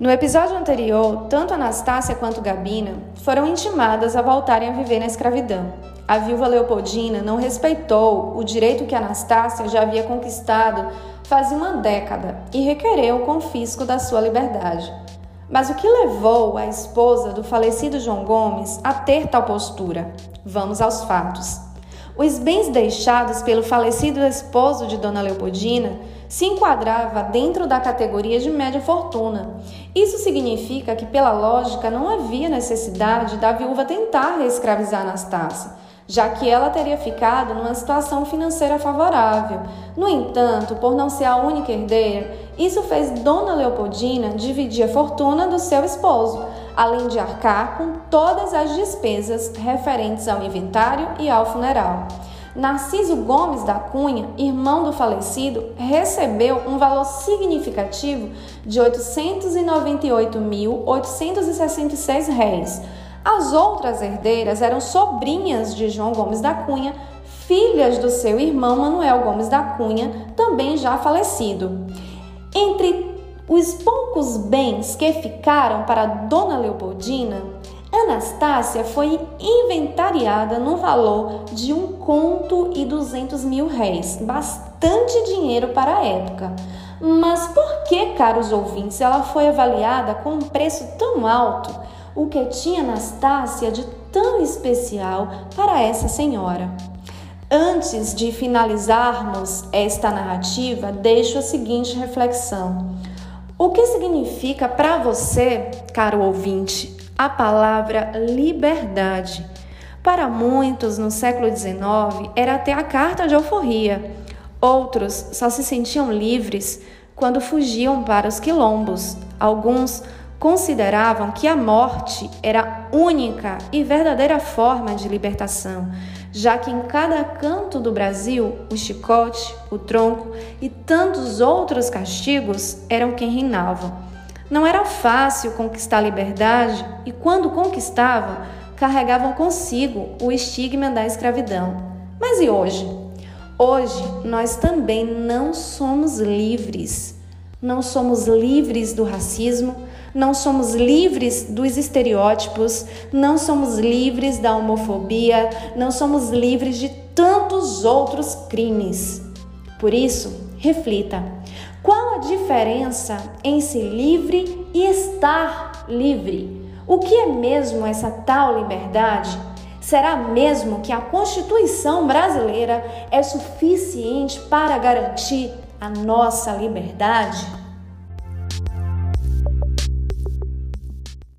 No episódio anterior, tanto Anastácia quanto Gabina foram intimadas a voltarem a viver na escravidão. A viúva Leopoldina não respeitou o direito que Anastácia já havia conquistado fazia uma década e requereu o confisco da sua liberdade. Mas o que levou a esposa do falecido João Gomes a ter tal postura? Vamos aos fatos. Os bens deixados pelo falecido esposo de Dona Leopoldina se enquadrava dentro da categoria de média fortuna. Isso significa que, pela lógica, não havia necessidade da viúva tentar reescravizar Anastácia, já que ela teria ficado numa situação financeira favorável. No entanto, por não ser a única herdeira, isso fez Dona Leopoldina dividir a fortuna do seu esposo, além de arcar com todas as despesas referentes ao inventário e ao funeral. Narciso Gomes da Cunha, irmão do falecido, recebeu um valor significativo de R$ 898.866 réis. As outras herdeiras eram sobrinhas de João Gomes da Cunha, filhas do seu irmão Manuel Gomes da Cunha, também já falecido. Entre os poucos bens que ficaram para Dona Leopoldina, Anastácia foi inventariada no valor de um conto e duzentos mil réis, bastante dinheiro para a época. Mas por que, caros ouvintes, ela foi avaliada com um preço tão alto? O que tinha Anastácia de tão especial para essa senhora? Antes de finalizarmos esta narrativa, deixo a seguinte reflexão. O que significa para você, caro ouvinte, a palavra liberdade. Para muitos, no século XIX, era até a carta de alforria. Outros só se sentiam livres quando fugiam para os quilombos. Alguns consideravam que a morte era a única e verdadeira forma de libertação, já que em cada canto do Brasil o chicote, o tronco e tantos outros castigos eram quem reinavam. Não era fácil conquistar a liberdade e, quando conquistavam, carregavam consigo o estigma da escravidão. Mas e hoje? Hoje nós também não somos livres. Não somos livres do racismo, não somos livres dos estereótipos, não somos livres da homofobia, não somos livres de tantos outros crimes. Por isso, reflita. Qual a diferença em ser livre e estar livre? O que é mesmo essa tal liberdade? Será mesmo que a Constituição brasileira é suficiente para garantir a nossa liberdade?